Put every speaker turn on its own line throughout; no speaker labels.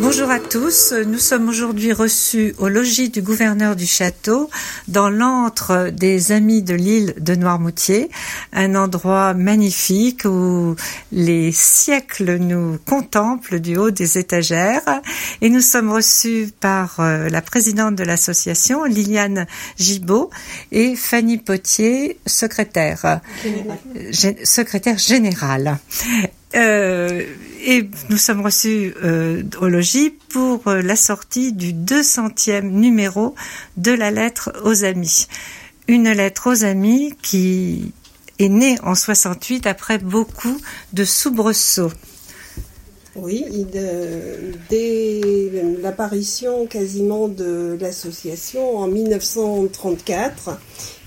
Bonjour à tous, nous sommes aujourd'hui reçus au logis du gouverneur du château dans l'antre des Amis de l'île de Noirmoutier, un endroit magnifique où les siècles nous contemplent du haut des étagères. Et nous sommes reçus par euh, la présidente de l'association Liliane Gibaud et Fanny Potier, secrétaire, secrétaire générale. Euh, et nous sommes reçus euh, au logis pour euh, la sortie du 200e numéro de la lettre aux amis. Une lettre aux amis qui est née en 68 après beaucoup de soubresauts.
Oui, dès l'apparition quasiment de l'association en 1934,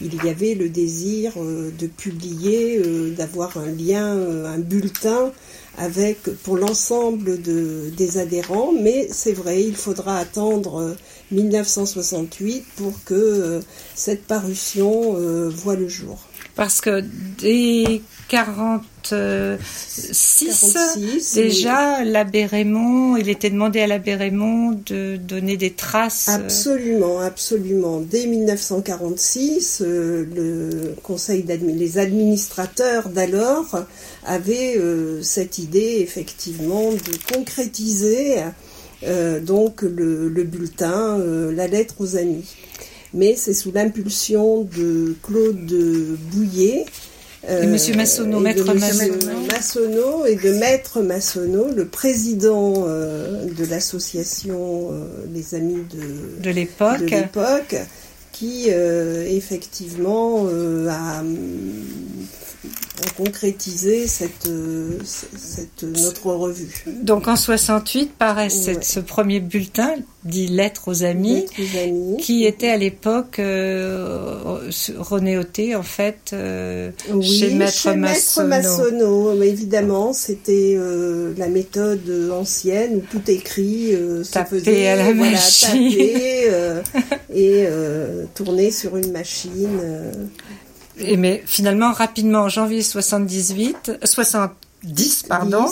il y avait le désir euh, de publier, d'avoir un lien, un bulletin avec pour l'ensemble des adhérents, mais c'est vrai, il faudra attendre 1968 pour que cette parution voit le jour.
Parce que dès 46, déjà, l'abbé Raymond, il était demandé à l'abbé Raymond de donner des traces.
Absolument, absolument. Dès 1946, euh, le conseil les administrateurs d'alors avaient euh, cette idée effectivement de concrétiser euh, donc le, le bulletin, la lettre aux amis. Mais c'est sous l'impulsion de Claude Bouillet
de Monsieur Massonneau, Maître
Massonneau. et de Maître Massonneau, le président euh, de l'association euh, Les Amis de,
de l'époque,
qui euh, effectivement a concrétiser cette, cette, notre revue.
Donc en 68 paraît ce premier bulletin dit Lettres aux amis, qui était à l'époque euh, renéoté en fait euh, chez Maître
Massonneau. évidemment, c'était euh, la méthode ancienne où tout écrit euh,
se faisait à la machine.
et tourner sur une machine
et mais finalement, rapidement, en janvier 78, 70, pardon,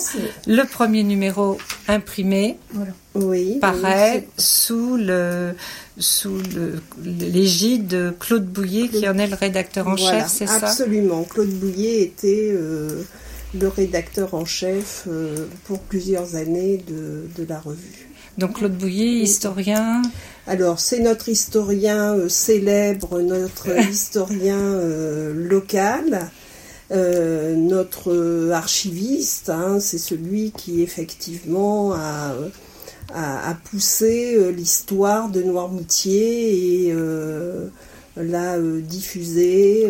le premier numéro imprimé oui, paraît sous le sous l'égide de Claude Bouillet, qui en est le rédacteur en chef, c'est ça?
Absolument. Claude Bouillet était euh, le rédacteur en chef euh, pour plusieurs années de, de la revue.
Donc Claude Bouillet, historien.
Alors, c'est notre historien euh, célèbre, notre historien euh, local, euh, notre archiviste, hein, c'est celui qui effectivement a, poussé l'histoire de Noirmoutier et l'a diffusé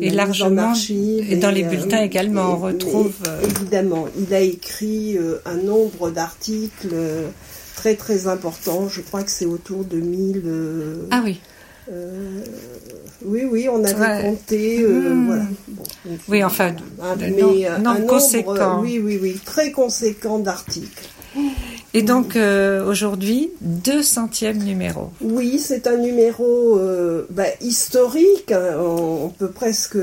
et largement et dans les bulletins également on retrouve
évidemment il a écrit un nombre d'articles très très important. Je crois que c'est autour de 1000. Euh,
ah oui.
Euh, oui, oui, on avait compté. Euh, hmm. voilà.
oui, enfin,
un, mais un nombre, conséquent. Oui, oui, oui, très conséquent d'articles.
Et donc aujourd'hui, 200e numéro.
Oui, c'est un numéro bah, historique, hein, on, peut presque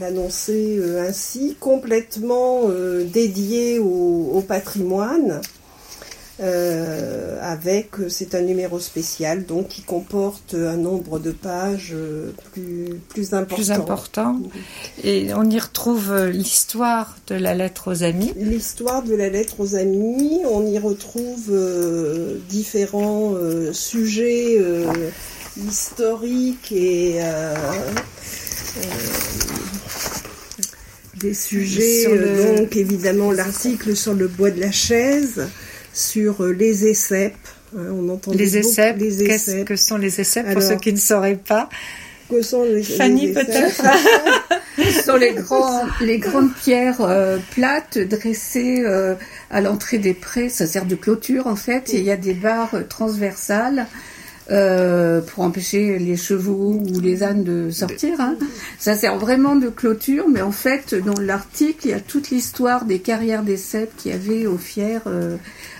l'annoncer ainsi, complètement dédié au patrimoine. Euh, avec c'est un numéro spécial donc qui comporte un nombre de pages euh, plus plus important.
Plus important. Et on y retrouve euh, l'histoire de la lettre aux amis.
L'histoire de la lettre aux amis. On y retrouve différents sujets historiques et des sujets, donc évidemment l'article sur le bois de la chaise, sur euh, les ESSEP.
Hein, on entend les ESSEP. Qu'est-ce que sont les ESSEP pour ceux qui ne sauraient pas
que sont les,
Fanny peut-être
Ce sont les, grands, les grandes pierres euh, plates dressées euh, à l'entrée des prés. Ça sert de clôture en fait. Et il y a des barres transversales euh, pour empêcher les chevaux ou les ânes de sortir. Hein. Ça sert vraiment de clôture, mais en fait, dans l'article, il y a toute l'histoire des carrières des cèpes qu'il y avait au Fier euh,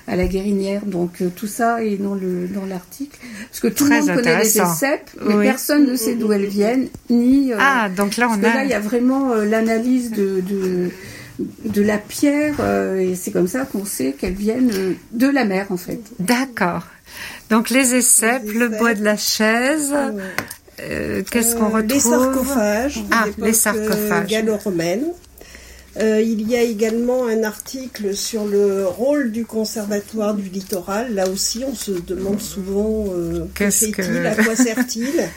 à la Guérinière. Donc euh, tout ça est dans le dans l'article. Parce que tout le monde connaît les cèpes, mais personne ne sait d'où elles viennent, ni.
ah, donc là on
a. là, il y a vraiment l'analyse de, de de la pierre, euh, et c'est comme ça qu'on sait qu'elles viennent de la mer en fait.
D'accord. Donc les éceps, le bois de la chaise. Euh, qu'est-ce qu'on retrouve
Les sarcophages.
Ah, les sarcophages.
gallo-romaines. Euh, il y a également un article sur le rôle du conservatoire du littoral. Là aussi, on se demande souvent euh, que fait-il, à quoi sert-il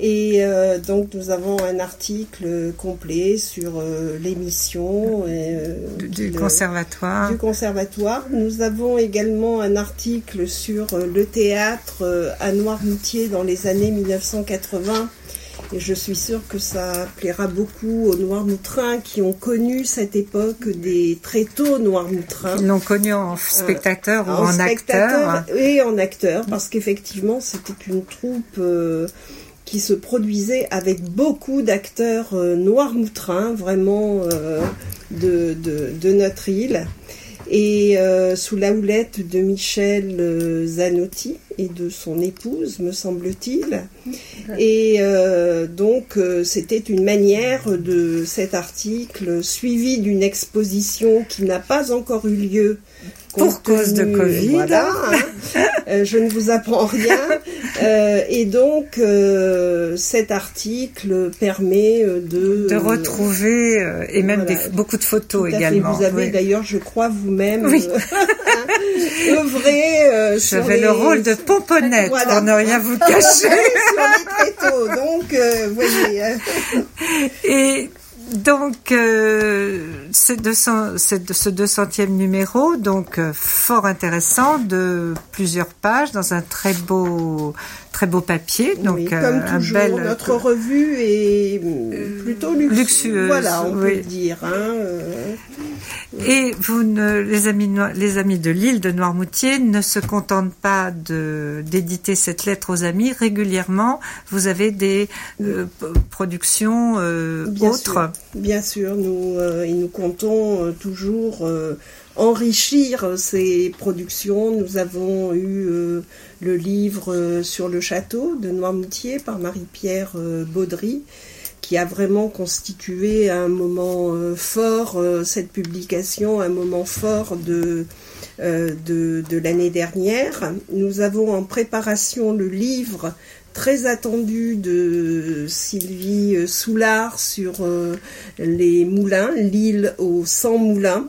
Et euh, donc nous avons un article complet sur l'émission
du, conservatoire.
Du conservatoire. Nous avons également un article sur le théâtre à Noirmoutier dans les années 1980 et je suis sûre que ça plaira beaucoup aux Noirmoutrins qui ont connu cette époque des très tôt Noirmoutrins.
Ils l'ont connu en spectateur ou en, acteur.
Et en acteur, parce qu'effectivement, c'était une troupe euh, qui se produisait avec beaucoup d'acteurs euh, noirmoutrins, vraiment euh, de, de, de, notre île et euh, sous la houlette de Michel Zanotti et de son épouse, me semble-t-il. Et donc, c'était une manière de cet article suivi d'une exposition qui n'a pas encore eu lieu
pour cause de Covid.
Voilà, hein. euh, je ne vous apprends rien. Euh, et donc, euh, cet article permet de...
De retrouver, et même des, beaucoup de photos également.
Vous avez d'ailleurs, je crois, vous-même oui. œuvré
sur J'avais le rôle de pomponnette, pour ne rien vous cacher. sur
les tréteaux, donc, voyez.
et donc, euh, ce 200e numéro, donc euh, fort intéressant, de plusieurs pages, dans un très beau, très beau papier. Donc,
comme euh, un toujours, bel, notre revue est plutôt luxueuse, voilà, on peut dire. Hein,
Et vous ne, les amis, les amis de l'île de Noirmoutier ne se contentent pas de d'éditer cette lettre aux amis. Régulièrement, vous avez des productions autres.
Bien sûr, nous, euh, nous comptons euh, toujours euh, enrichir ces productions. Nous avons eu le livre sur le château de Noirmoutier par Marie-Pierre Baudry qui a vraiment constitué un moment fort, cette publication, un moment fort de l'année dernière. Nous avons en préparation le livre très attendu de Sylvie Soulard sur euh, les moulins, l'île aux 100 moulins.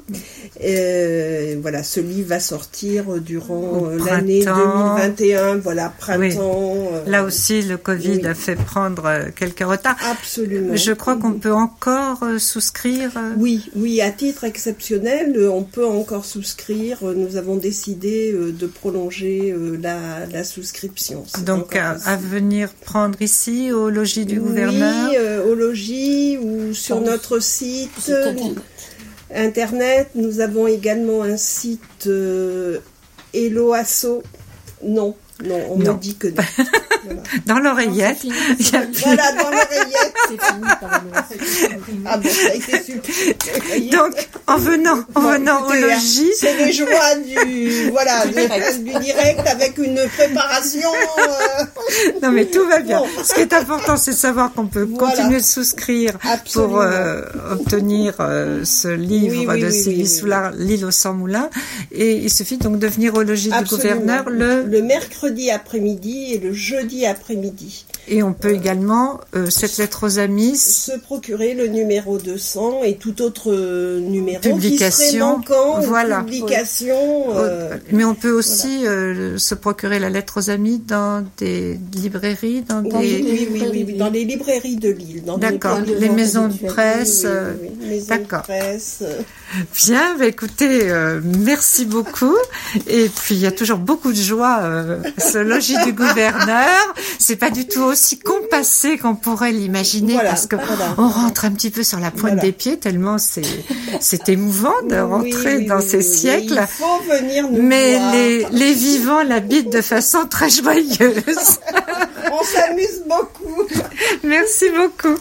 Euh, voilà, ce livre va sortir durant euh, l'année 2021, voilà, printemps.
Là aussi, le Covid a fait prendre quelques retards.
Absolument.
Je crois qu'on peut encore souscrire.
Oui, oui, à titre exceptionnel, on peut encore souscrire. Nous avons décidé de prolonger la, la souscription.
Donc, à, à venir prendre ici au logis du gouverneur?
Oui, euh, au logis ou sur notre site internet. Nous avons également un site euh, Eloasso. Non, non, on me dit que non.
Dans l'oreillette.
Voilà, dans l'oreillette. C'est fini Ah bon, ça a été super.
Donc, en venant, en venant au hein, logis.
C'est les joies du, voilà, du direct avec une préparation. Euh.
Non, mais tout va bien. Ce qui est important, c'est de savoir qu'on peut continuer de souscrire pour euh, obtenir euh, ce livre de Sylvie Soulard, L'île aux 100 moulins. Et il suffit donc de venir au logis du gouverneur le...
Le mercredi après-midi et le jeudi après-midi.
Et on peut également, euh, cette lettre aux amis,
se procurer le numéro 200 et tout autre euh, numéro publication, qui serait voilà. publication.
Euh, Mais on peut aussi se procurer la lettre aux amis dans des librairies, dans des...
Oui, oui, oui, dans les librairies de Lille.
D'accord, les, maisons de presse. D'accord. Bien, bah, écoutez, merci beaucoup. Et puis il y a toujours beaucoup de joie, ce logis du gouverneur. C'est pas du tout aussi compassé qu'on pourrait l'imaginer parce que on rentre un petit peu sur la pointe des pieds tellement c'est c'est émouvant de rentrer dans ces siècles.
Il faut venir nous
Mais les les vivants l'habitent de façon très joyeuse.
on s'amuse beaucoup.
Merci beaucoup.